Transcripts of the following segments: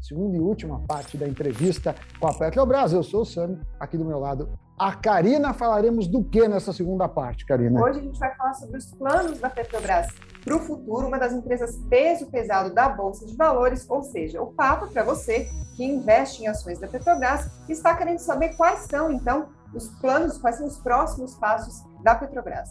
segunda e última parte da entrevista com a Petrobras. Eu sou o Sami, aqui do meu lado a Karina. Falaremos do que nessa segunda parte, Karina? Hoje a gente vai falar sobre os planos da Petrobras para o futuro, uma das empresas peso pesado da Bolsa de Valores, ou seja, o papo para você que investe em ações da Petrobras está querendo saber quais são, então, os planos, quais são os próximos passos da Petrobras.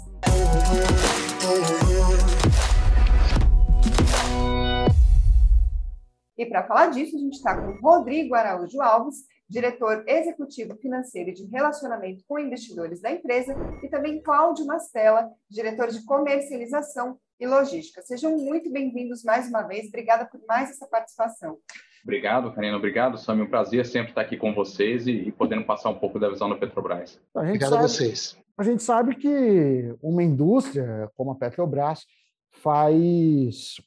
E para falar disso, a gente está com Rodrigo Araújo Alves, diretor executivo financeiro e de relacionamento com investidores da empresa, e também Cláudio Mastella, diretor de comercialização e logística. Sejam muito bem-vindos mais uma vez. Obrigada por mais essa participação. Obrigado, Karina. Obrigado, Sami. Um prazer sempre estar aqui com vocês e, e podendo passar um pouco da visão da Petrobras. Obrigado sabe, a vocês. A gente sabe que uma indústria como a Petrobras faz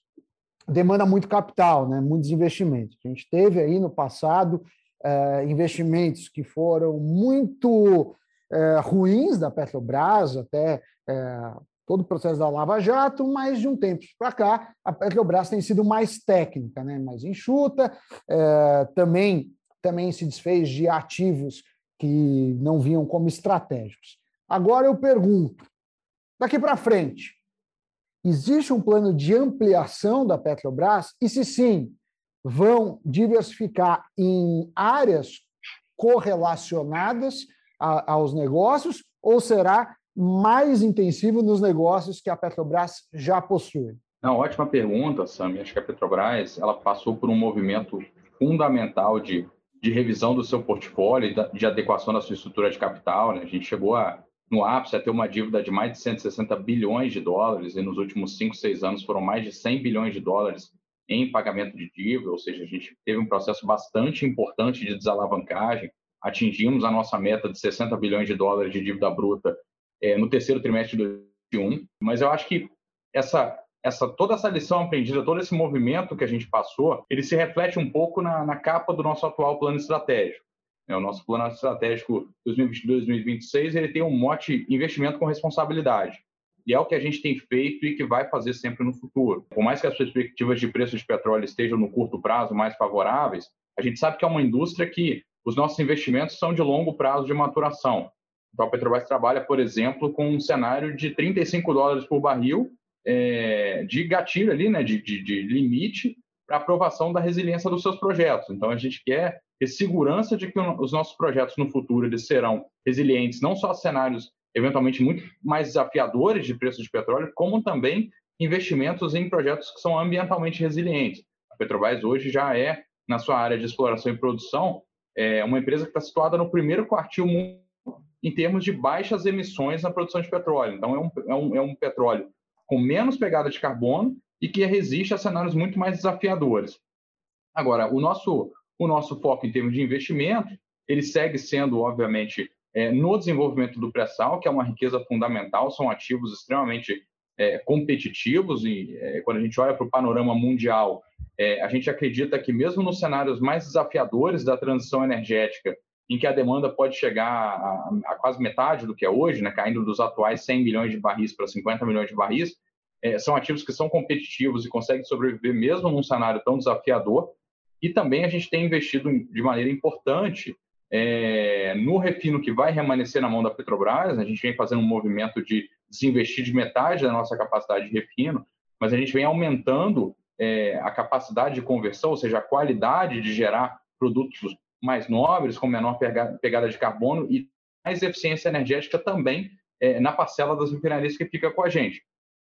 demanda muito capital, né? muitos investimentos. A gente teve aí no passado é, investimentos que foram muito é, ruins da Petrobras, até é, todo o processo da Lava Jato, mas de um tempo para cá a Petrobras tem sido mais técnica, né? mais enxuta, também, também se desfez de ativos que não vinham como estratégicos. Agora eu pergunto, daqui para frente, Existe um plano de ampliação da Petrobras? E se sim, vão diversificar em áreas correlacionadas a, aos negócios ou será mais intensivo nos negócios que a Petrobras já possui? Não, ótima pergunta, Sam. Acho que a Petrobras ela passou por um movimento fundamental de, de revisão do seu portfólio, de adequação da sua estrutura de capital. Né? A gente chegou a no ápice a ter uma dívida de mais de 160 bilhões de dólares, e nos últimos 5, 6 anos foram mais de 100 bilhões de dólares em pagamento de dívida, ou seja, a gente teve um processo bastante importante de desalavancagem, atingimos a nossa meta de 60 bilhões de dólares de dívida bruta é, no terceiro trimestre de 2021, mas eu acho que essa, essa, toda essa lição aprendida, todo esse movimento que a gente passou, ele se reflete um pouco na, na capa do nosso atual plano estratégico. É, o nosso plano estratégico 2022-2026 ele tem um mote investimento com responsabilidade. E é o que a gente tem feito e que vai fazer sempre no futuro. Por mais que as perspectivas de preço de petróleo estejam no curto prazo mais favoráveis, a gente sabe que é uma indústria que os nossos investimentos são de longo prazo de maturação. Então, a Petrobras trabalha, por exemplo, com um cenário de 35 dólares por barril é, de gatilho ali, né, de, de, de limite para aprovação da resiliência dos seus projetos. Então, a gente quer ter segurança de que os nossos projetos no futuro eles serão resilientes, não só a cenários eventualmente muito mais desafiadores de preço de petróleo, como também investimentos em projetos que são ambientalmente resilientes. A Petrobras hoje já é, na sua área de exploração e produção, é uma empresa que está situada no primeiro quartil mundo em termos de baixas emissões na produção de petróleo. Então, é um, é um, é um petróleo com menos pegada de carbono e que resiste a cenários muito mais desafiadores. Agora, o nosso, o nosso foco em termos de investimento, ele segue sendo, obviamente, é, no desenvolvimento do pré-sal, que é uma riqueza fundamental, são ativos extremamente é, competitivos, e é, quando a gente olha para o panorama mundial, é, a gente acredita que mesmo nos cenários mais desafiadores da transição energética, em que a demanda pode chegar a, a quase metade do que é hoje, né, caindo dos atuais 100 milhões de barris para 50 milhões de barris, é, são ativos que são competitivos e conseguem sobreviver mesmo num cenário tão desafiador. E também a gente tem investido de maneira importante é, no refino que vai permanecer na mão da Petrobras. A gente vem fazendo um movimento de desinvestir de metade da nossa capacidade de refino, mas a gente vem aumentando é, a capacidade de conversão, ou seja, a qualidade de gerar produtos mais nobres, com menor pegada de carbono e mais eficiência energética também é, na parcela das refinarias que fica com a gente.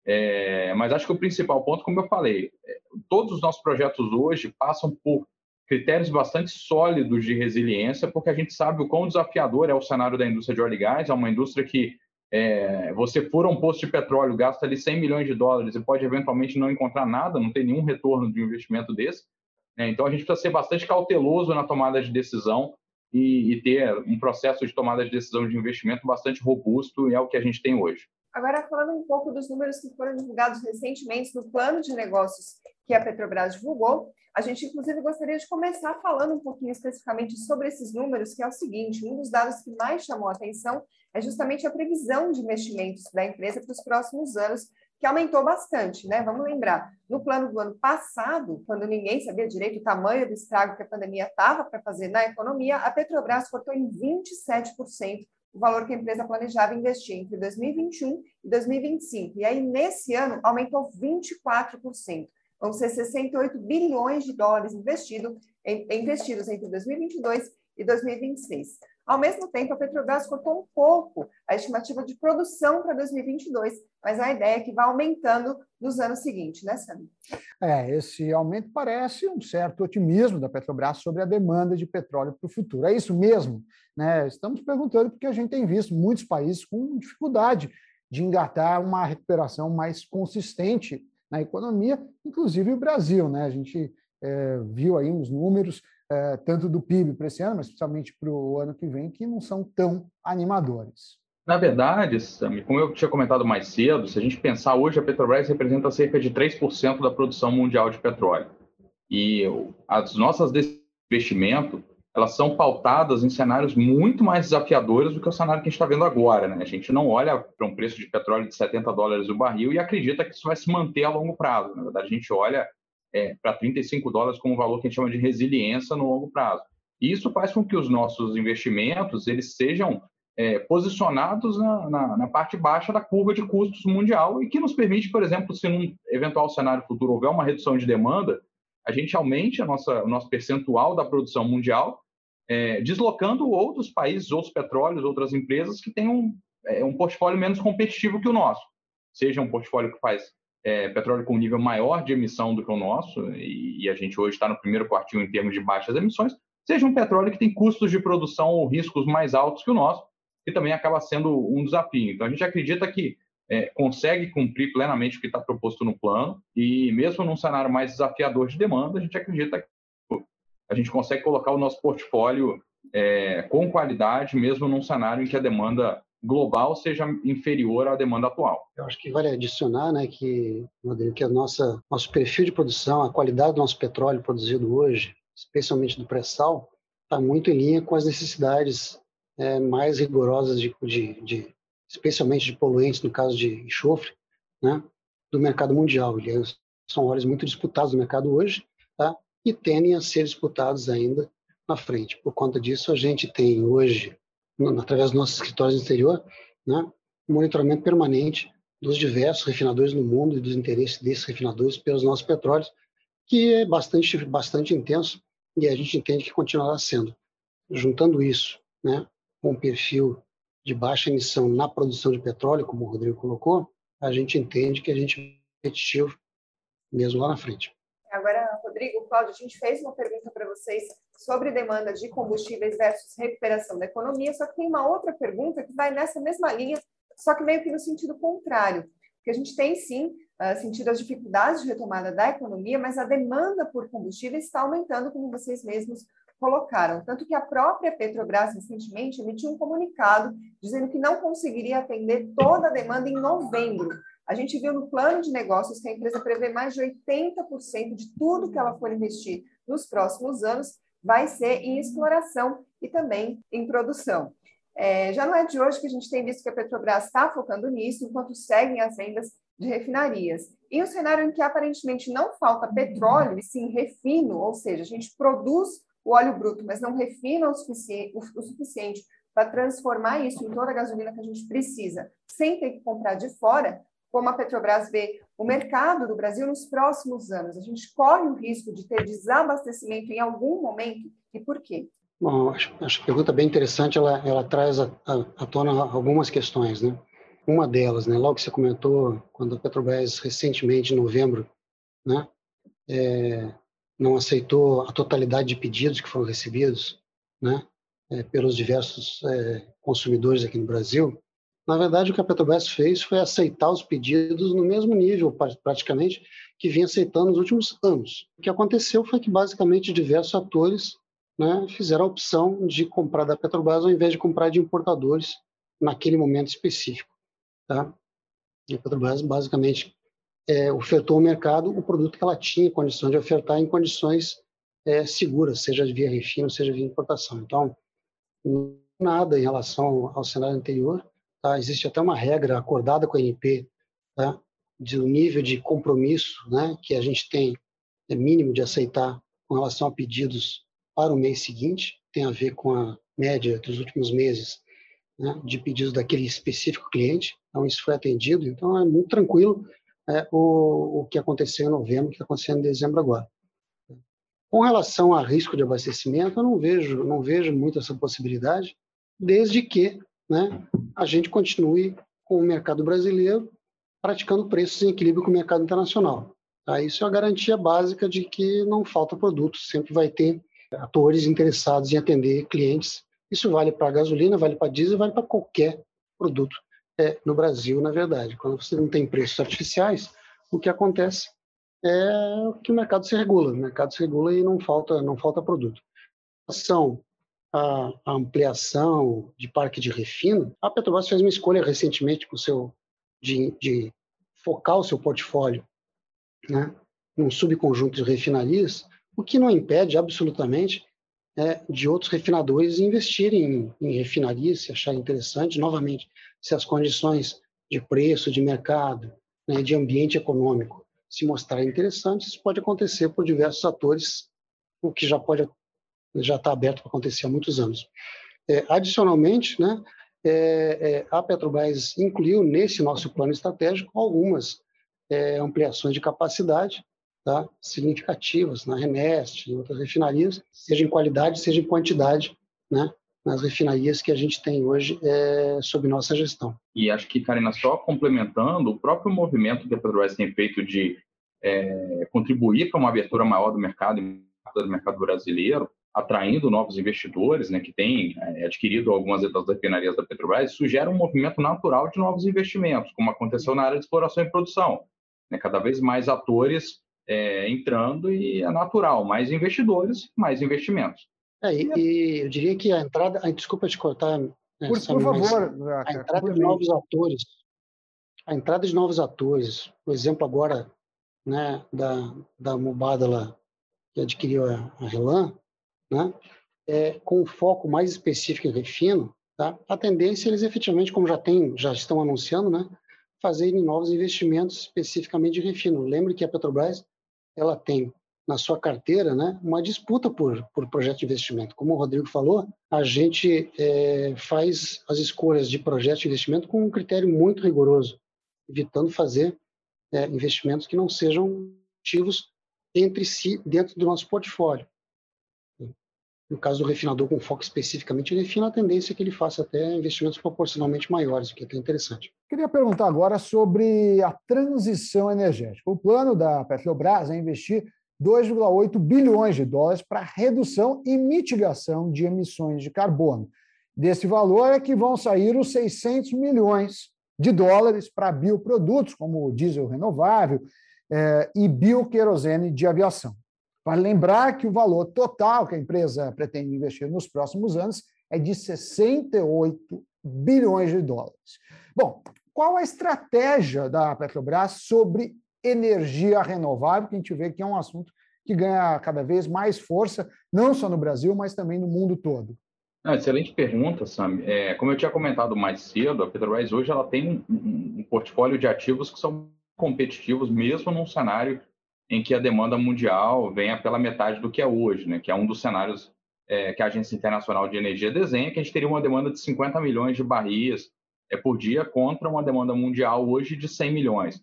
É, mas acho que o principal ponto, como eu falei, é, todos os nossos projetos hoje passam por critérios bastante sólidos de resiliência, porque a gente sabe o quão desafiador é o cenário da indústria de óleo e gás. É uma indústria que é, você fura um posto de petróleo, gasta ali 100 milhões de dólares e pode eventualmente não encontrar nada, não tem nenhum retorno de um investimento desse. Né? Então a gente precisa ser bastante cauteloso na tomada de decisão e, e ter um processo de tomada de decisão de investimento bastante robusto, e é o que a gente tem hoje. Agora, falando um pouco dos números que foram divulgados recentemente no plano de negócios que a Petrobras divulgou, a gente, inclusive, gostaria de começar falando um pouquinho especificamente sobre esses números, que é o seguinte: um dos dados que mais chamou a atenção é justamente a previsão de investimentos da empresa para os próximos anos, que aumentou bastante, né? Vamos lembrar, no plano do ano passado, quando ninguém sabia direito o tamanho do estrago que a pandemia estava para fazer na economia, a Petrobras cortou em 27% o valor que a empresa planejava investir entre 2021 e 2025. E aí, nesse ano, aumentou 24%. Vão ser 68 bilhões de dólares investido, investidos entre 2022 e 2026. Ao mesmo tempo, a Petrobras cortou um pouco a estimativa de produção para 2022, mas a ideia é que vá aumentando nos anos seguintes, né, Sam? É, esse aumento parece um certo otimismo da Petrobras sobre a demanda de petróleo para o futuro. É isso mesmo? Né? Estamos perguntando porque a gente tem visto muitos países com dificuldade de engatar uma recuperação mais consistente na economia, inclusive o Brasil. Né? A gente é, viu aí uns números é, tanto do PIB para esse ano, mas especialmente para o ano que vem, que não são tão animadores. Na verdade, Sami, como eu tinha comentado mais cedo, se a gente pensar hoje, a Petrobras representa cerca de 3% da produção mundial de petróleo. E as nossas decisões de investimento, elas são pautadas em cenários muito mais desafiadores do que o cenário que a gente está vendo agora. Né? A gente não olha para um preço de petróleo de 70 dólares o barril e acredita que isso vai se manter a longo prazo. Na verdade, a gente olha é, para 35 dólares como um valor que a gente chama de resiliência no longo prazo. E isso faz com que os nossos investimentos eles sejam é, posicionados na, na, na, parte baixa da curva de custos mundial e que nos permite, por exemplo, se num eventual cenário futuro houver uma redução de demanda, a gente aumente a nossa, o nosso percentual da produção mundial, é, deslocando outros países, outros petróleos, outras empresas que tenham é, um portfólio menos competitivo que o nosso. Seja um portfólio que faz é, petróleo com nível maior de emissão do que o nosso, e, e a gente hoje está no primeiro quartil em termos de baixas emissões, seja um petróleo que tem custos de produção ou riscos mais altos que o nosso, que também acaba sendo um desafio. Então, a gente acredita que é, consegue cumprir plenamente o que está proposto no plano, e mesmo num cenário mais desafiador de demanda, a gente acredita que a gente consegue colocar o nosso portfólio é, com qualidade, mesmo num cenário em que a demanda global seja inferior à demanda atual. Eu acho que vale adicionar, né, que, Rodrigo, que a nossa nosso perfil de produção, a qualidade do nosso petróleo produzido hoje, especialmente do pré-sal, está muito em linha com as necessidades é, mais rigorosas de, de, de, especialmente de poluentes, no caso de enxofre, né, do mercado mundial. Eles são óleos muito disputados no mercado hoje, tá? E tendem a ser disputados ainda na frente. Por conta disso, a gente tem hoje através dos nossos escritórios no exterior, né, monitoramento permanente dos diversos refinadores no mundo e dos interesses desses refinadores pelos nossos petróleos, que é bastante, bastante intenso e a gente entende que continuará sendo. Juntando isso né, com um perfil de baixa emissão na produção de petróleo, como o Rodrigo colocou, a gente entende que a gente é competitivo mesmo lá na frente. Rodrigo, Cláudio, a gente fez uma pergunta para vocês sobre demanda de combustíveis versus recuperação da economia, só que tem uma outra pergunta que vai nessa mesma linha, só que meio que no sentido contrário, porque a gente tem sim uh, sentido as dificuldades de retomada da economia, mas a demanda por combustíveis está aumentando, como vocês mesmos colocaram. Tanto que a própria Petrobras recentemente emitiu um comunicado dizendo que não conseguiria atender toda a demanda em novembro. A gente viu no plano de negócios que a empresa prevê mais de 80% de tudo que ela for investir nos próximos anos vai ser em exploração e também em produção. É, já não é de hoje que a gente tem visto que a Petrobras está focando nisso, enquanto seguem as vendas de refinarias. Em um cenário em que aparentemente não falta petróleo, e sim refino, ou seja, a gente produz o óleo bruto, mas não refina o suficiente, o, o suficiente para transformar isso em toda a gasolina que a gente precisa, sem ter que comprar de fora, como a Petrobras vê o mercado do Brasil nos próximos anos? A gente corre o risco de ter desabastecimento em algum momento e por quê? Bom, acho, acho a pergunta bem interessante, ela, ela traz à tona algumas questões, né? Uma delas, né, logo que você comentou, quando a Petrobras recentemente, em novembro, né, é, não aceitou a totalidade de pedidos que foram recebidos, né, é, pelos diversos é, consumidores aqui no Brasil, na verdade, o que a Petrobras fez foi aceitar os pedidos no mesmo nível, praticamente, que vinha aceitando nos últimos anos. O que aconteceu foi que, basicamente, diversos atores né, fizeram a opção de comprar da Petrobras ao invés de comprar de importadores naquele momento específico. Tá? E a Petrobras, basicamente, é, ofertou ao mercado o produto que ela tinha condição de ofertar em condições é, seguras, seja via refino, seja via importação. Então, nada em relação ao cenário anterior, Tá? Existe até uma regra acordada com a ANP tá? do nível de compromisso né, que a gente tem, é mínimo de aceitar com relação a pedidos para o mês seguinte, tem a ver com a média dos últimos meses né, de pedidos daquele específico cliente, então isso foi atendido, então é muito tranquilo é, o, o que aconteceu em novembro, o que está acontecendo em dezembro agora. Com relação a risco de abastecimento, eu não vejo, não vejo muito essa possibilidade, desde que né, a gente continue com o mercado brasileiro praticando preços em equilíbrio com o mercado internacional. Tá? Isso é a garantia básica de que não falta produto, sempre vai ter atores interessados em atender clientes. Isso vale para gasolina, vale para diesel, vale para qualquer produto é, no Brasil, na verdade. Quando você não tem preços artificiais, o que acontece é que o mercado se regula, o mercado se regula e não falta, não falta produto. São a, ampliação de parque de refino, a Petrobras fez uma escolha recentemente com seu, de, de focar o seu portfólio né, num subconjunto de refinarias, o que não impede absolutamente é, de outros refinadores investirem em, em refinarias, se acharem interessante, novamente, se as condições de preço, de mercado, né, de ambiente econômico se mostrarem interessantes, isso pode acontecer por diversos atores, o que já pode já está aberto para acontecer há muitos anos. É, adicionalmente, né, é, é, a Petrobras incluiu nesse nosso plano estratégico algumas é, ampliações de capacidade tá, significativas na Renest, em outras refinarias, seja em qualidade, seja em quantidade, né, nas refinarias que a gente tem hoje é, sob nossa gestão. E acho que, Karina, só complementando, o próprio movimento que a Petrobras tem feito de é, contribuir para uma abertura maior do mercado, do mercado brasileiro, atraindo novos investidores, né, que têm é, adquirido algumas das refinarias da Petrobras, isso gera um movimento natural de novos investimentos, como aconteceu na área de exploração e produção. Né, cada vez mais atores é, entrando e é natural, mais investidores, mais investimentos. É, e, e, eu diria que a entrada, a, desculpa te cortar, né, por, por favor, a entrada de novos atores, a entrada de novos atores, o exemplo agora, né, da da Mubadala que adquiriu a, a Relan, né, é, com foco mais específico em refino, tá? A tendência é eles efetivamente, como já tem, já estão anunciando, né, fazerem novos investimentos especificamente de refino. Lembre que a Petrobras ela tem na sua carteira né, uma disputa por, por projeto de investimento. Como o Rodrigo falou, a gente é, faz as escolhas de projeto de investimento com um critério muito rigoroso, evitando fazer é, investimentos que não sejam ativos entre si dentro do nosso portfólio. No caso do refinador com foco especificamente em refino, a tendência que ele faça até investimentos proporcionalmente maiores, o que é até interessante. Queria perguntar agora sobre a transição energética. O plano da Petrobras é investir 2,8 bilhões de dólares para redução e mitigação de emissões de carbono. Desse valor é que vão sair os 600 milhões de dólares para bioprodutos, como diesel renovável eh, e bioquerosene de aviação. Vale lembrar que o valor total que a empresa pretende investir nos próximos anos é de 68 bilhões de dólares. Bom, qual a estratégia da Petrobras sobre energia renovável, que a gente vê que é um assunto que ganha cada vez mais força, não só no Brasil, mas também no mundo todo? Ah, excelente pergunta, Sam. É, como eu tinha comentado mais cedo, a Petrobras hoje ela tem um, um portfólio de ativos que são competitivos, mesmo num cenário em que a demanda mundial venha pela metade do que é hoje, né? que é um dos cenários é, que a Agência Internacional de Energia desenha, que a gente teria uma demanda de 50 milhões de barris é, por dia contra uma demanda mundial hoje de 100 milhões.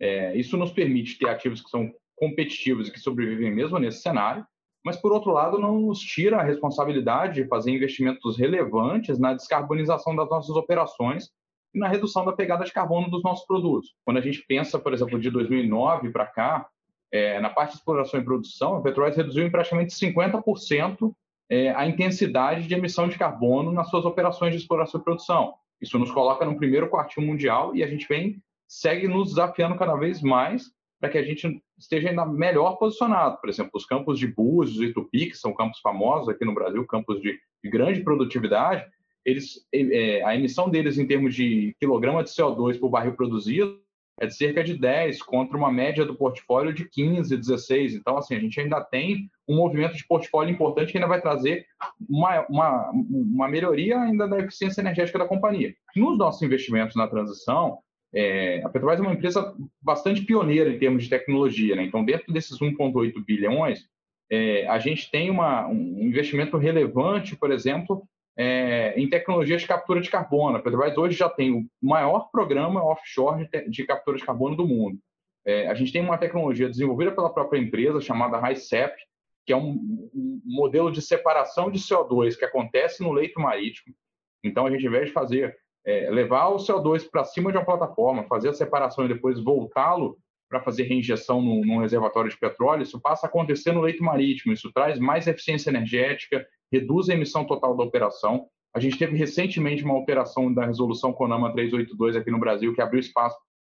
É, isso nos permite ter ativos que são competitivos e que sobrevivem mesmo nesse cenário, mas, por outro lado, não nos tira a responsabilidade de fazer investimentos relevantes na descarbonização das nossas operações e na redução da pegada de carbono dos nossos produtos. Quando a gente pensa, por exemplo, de 2009 para cá, é, na parte de exploração e produção, a Petrobras reduziu em praticamente 50% é, a intensidade de emissão de carbono nas suas operações de exploração e produção. Isso nos coloca no primeiro quartil mundial e a gente vem segue nos desafiando cada vez mais para que a gente esteja ainda melhor posicionado. Por exemplo, os campos de Búzios e Tupi, que são campos famosos aqui no Brasil, campos de, de grande produtividade, eles, é, a emissão deles em termos de quilograma de CO2 por barril produzido é de cerca de 10, contra uma média do portfólio de 15, 16. Então, assim, a gente ainda tem um movimento de portfólio importante que ainda vai trazer uma, uma, uma melhoria ainda da eficiência energética da companhia. Nos nossos investimentos na transição, é, a Petrobras é uma empresa bastante pioneira em termos de tecnologia, né? Então, dentro desses 1,8 bilhões, é, a gente tem uma, um investimento relevante, por exemplo, é, em tecnologia de captura de carbono. A Petrobras hoje já tem o maior programa offshore de, de captura de carbono do mundo. É, a gente tem uma tecnologia desenvolvida pela própria empresa chamada RICEP, que é um, um, modelo de separação de CO2 que acontece no leito marítimo. Então, a gente, ao invés de fazer, é, levar o CO2 para cima de uma plataforma, fazer a separação e depois voltá-lo para fazer reinjeção num reservatório de petróleo, isso passa a acontecer no leito marítimo. Isso traz mais eficiência energética, reduz a emissão total da operação. A gente teve recentemente uma operação da resolução CONAMA 382 aqui no Brasil, que abriu espaço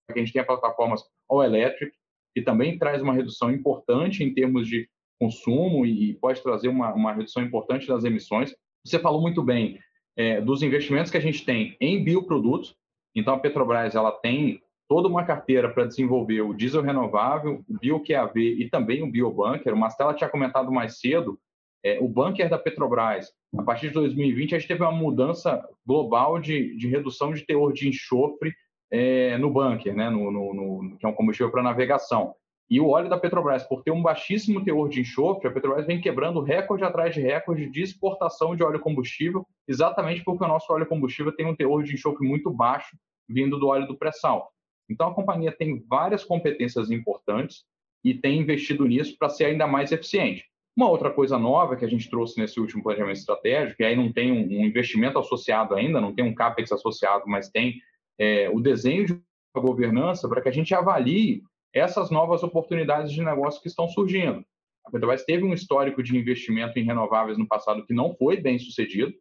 para que a gente tenha plataformas all electric, que também traz uma redução importante em termos de consumo e pode trazer uma, uma redução importante das emissões. Você falou muito bem é, dos investimentos que a gente tem em bioprodutos. Então, a Petrobras ela tem toda uma carteira para desenvolver o diesel renovável, o bio-QAV e também o biobunker. O Mastella tinha comentado mais cedo é, o bunker da Petrobras, a partir de 2020, a gente teve uma mudança global de, de redução de teor de enxofre é, no bunker, né, no, no, no, que é um combustível para navegação. E o óleo da Petrobras, por ter um baixíssimo teor de enxofre, a Petrobras vem quebrando recorde atrás de recorde de exportação de óleo combustível, exatamente porque o nosso óleo combustível tem um teor de enxofre muito baixo vindo do óleo do pré-sal. Então a companhia tem várias competências importantes e tem investido nisso para ser ainda mais eficiente. Uma outra coisa nova que a gente trouxe nesse último planejamento estratégico, e aí não tem um, investimento associado ainda, não tem um CAPEX associado, mas tem é, o desenho de uma governança para que a gente avalie essas novas oportunidades de negócio que estão surgindo. A Petrobras teve um histórico de investimento em renováveis no passado que não foi bem sucedido,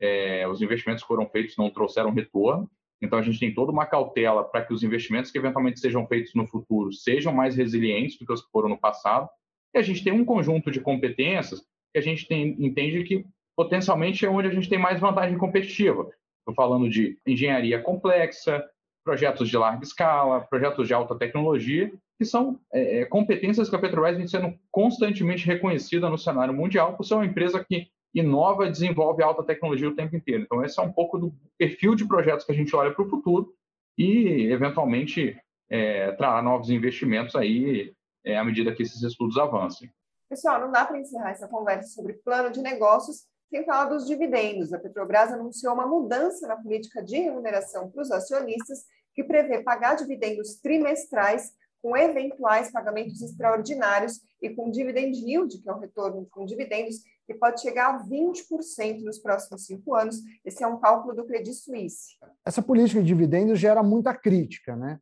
é, os investimentos que foram feitos não trouxeram retorno, então a gente tem toda uma cautela para que os investimentos que eventualmente sejam feitos no futuro sejam mais resilientes do que os que foram no passado, e a gente tem um conjunto de competências que a gente tem, entende que potencialmente é onde a gente tem mais vantagem competitiva. Estou falando de engenharia complexa, projetos de larga escala, projetos de alta tecnologia, que são é, é competências que a Petrobras vem sendo constantemente reconhecida no cenário mundial por ser uma empresa que inova e desenvolve alta tecnologia o tempo inteiro. Então, esse é um pouco do perfil de projetos que a gente olha para o futuro e, eventualmente, é, trará novos investimentos aí é, à medida que esses estudos avancem. Pessoal, não dá para encerrar essa conversa sobre plano de negócios sem falar dos dividendos. A Petrobras anunciou uma mudança na política de remuneração para os acionistas, que prevê pagar dividendos trimestrais com eventuais pagamentos extraordinários e com dividend yield, que é o retorno com dividendos, que pode chegar a 20% nos próximos cinco anos. Esse é um cálculo do Credit Suisse. Essa política de dividendos gera muita crítica, né?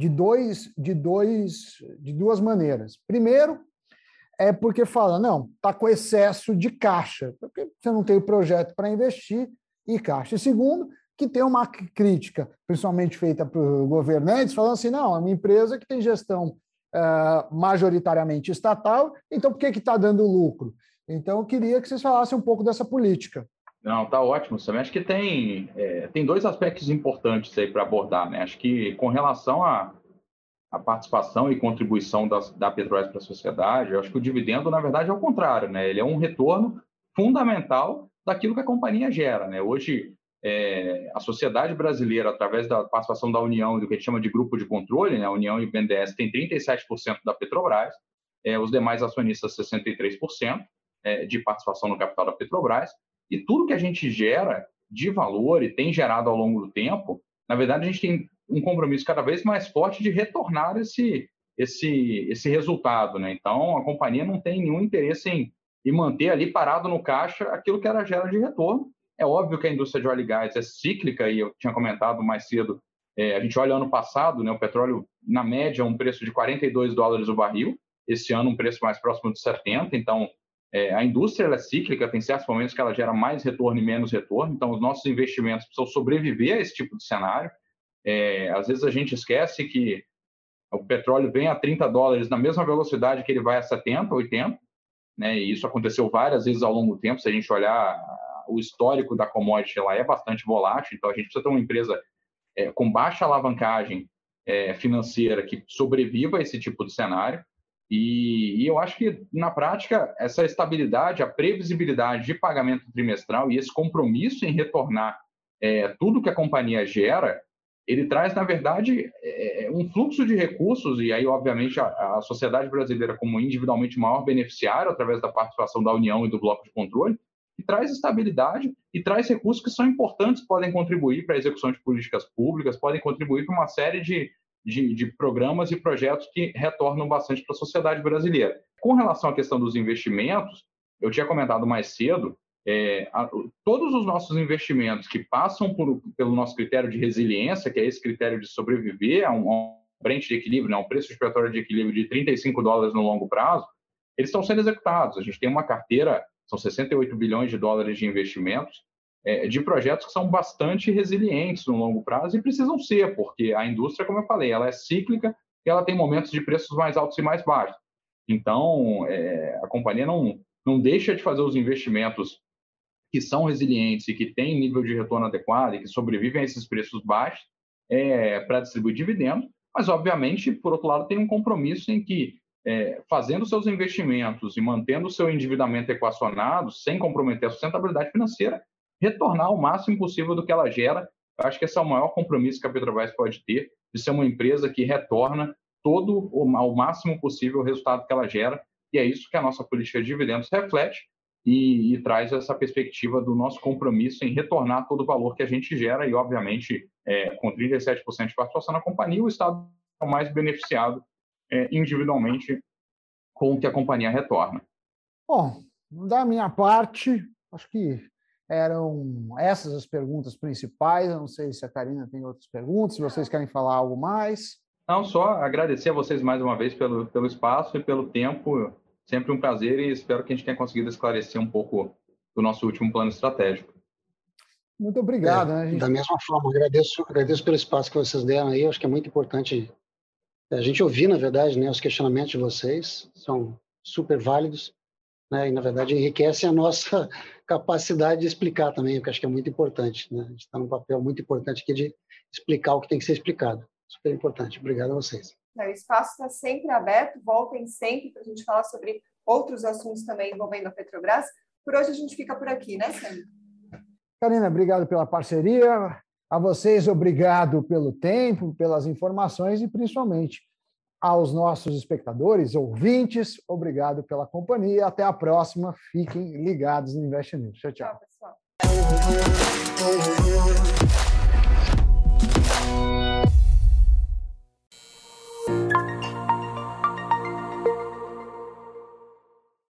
De, dois, de, dois, de duas maneiras. Primeiro, é porque fala, não, está com excesso de caixa, porque você não tem o projeto para investir e caixa. E segundo, que tem uma crítica, principalmente feita por governantes, falando assim, não, é uma empresa que tem gestão uh, majoritariamente estatal, então por que está dando lucro? Então, eu queria que vocês falassem um pouco dessa política. Não, tá ótimo, Sam. Acho que tem, é, tem dois aspectos importantes aí para abordar, né? Acho que com relação à a, a, participação e contribuição da, da Petrobras para a sociedade, eu acho que o dividendo, na verdade, é o contrário, né? Ele é um retorno fundamental daquilo que a companhia gera, né? Hoje, é, a sociedade brasileira, através da participação da União e do que a gente chama de grupo de controle, né? A União e o BNDES tem 37% da Petrobras, é, os demais acionistas 63% é, de participação no capital da Petrobras. E tudo que a gente gera de valor e tem gerado ao longo do tempo, na verdade, a gente tem um compromisso cada vez mais forte de retornar esse, esse, esse resultado. Né? Então, a companhia não tem nenhum interesse em, em manter ali parado no caixa aquilo que ela gera de retorno. É óbvio que a indústria de óleo e gás é cíclica, e eu tinha comentado mais cedo, é, a gente olha ano passado, né, o petróleo, na média, um preço de 42 dólares o barril, esse ano um preço mais próximo de 70, então é, a indústria é cíclica, tem certos momentos que ela gera mais retorno e menos retorno, então os nossos investimentos precisam sobreviver a esse tipo de cenário. É, às vezes a gente esquece que o petróleo vem a 30 dólares na mesma velocidade que ele vai a 70, 80, né? e isso aconteceu várias vezes ao longo do tempo. Se a gente olhar o histórico da commodity, ela é bastante volátil, então a gente precisa ter uma empresa é, com baixa alavancagem é, financeira que sobreviva a esse tipo de cenário. E, e, eu acho que, na prática, essa estabilidade, a previsibilidade de pagamento trimestral e esse compromisso em retornar é, tudo que a companhia gera, ele traz, na verdade, é, é, um fluxo de recursos, e aí, obviamente, a, a, sociedade brasileira, como individualmente maior beneficiário, através da participação da União e do bloco de controle, que traz estabilidade e traz recursos que são importantes, podem contribuir para a execução de políticas públicas, podem contribuir para uma série de, de, de programas e projetos que retornam bastante para a sociedade brasileira. Com relação à questão dos investimentos, eu tinha comentado mais cedo, é, a, todos os nossos investimentos que passam por, pelo nosso critério de resiliência, que é esse critério de sobreviver a um, a de equilíbrio, né, um preço petróleo de equilíbrio de 35 dólares no longo prazo, eles estão sendo executados. A gente tem uma carteira, são 68 bilhões de dólares de investimentos, é, de projetos que são bastante resilientes no longo prazo e precisam ser, porque a indústria, como eu falei, ela é cíclica e ela tem momentos de preços mais altos e mais baixos. Então, é, a companhia não, não deixa de fazer os investimentos que são resilientes e que têm nível de retorno adequado e que sobrevivem a esses preços baixos é, para distribuir dividendos, mas, obviamente, por outro lado, tem um compromisso em que, é, fazendo seus investimentos e mantendo o seu endividamento equacionado, sem comprometer a sustentabilidade financeira, retornar o máximo possível do que ela gera. Eu acho que esse é o maior compromisso que a Petrobras pode ter, de ser uma empresa que retorna todo o, ao máximo possível o resultado que ela gera, e é isso que a nossa política de dividendos reflete, e, e, traz essa perspectiva do nosso compromisso em retornar todo o valor que a gente gera e, obviamente, é, com 37% de participação na companhia, o Estado é o mais beneficiado é, individualmente com o que a companhia retorna. Bom, da minha parte, acho que eram essas as perguntas principais. Eu não sei se a Karina tem outras perguntas, se vocês querem falar algo mais. Não, só agradecer a vocês mais uma vez pelo, pelo espaço e pelo tempo Sempre um prazer e espero que a gente tenha conseguido esclarecer um pouco do nosso último plano estratégico. Muito obrigado. É, né, gente... Da mesma forma, agradeço, agradeço pelo espaço que vocês deram aí. Acho que é muito importante a gente ouvir, na verdade, né, os questionamentos de vocês. São super válidos. Né, e, na verdade, enriquecem a nossa capacidade de explicar também, o que acho que é muito importante. Né? A gente está num papel muito importante aqui de explicar o que tem que ser explicado. Super importante. Obrigado a vocês. O espaço está sempre aberto, voltem sempre para a gente falar sobre outros assuntos também envolvendo a Petrobras. Por hoje a gente fica por aqui, né, Sam? Karina, obrigado pela parceria. A vocês, obrigado pelo tempo, pelas informações e principalmente aos nossos espectadores, ouvintes, obrigado pela companhia. Até a próxima. Fiquem ligados no Invest News. Tchau, tchau. tchau pessoal.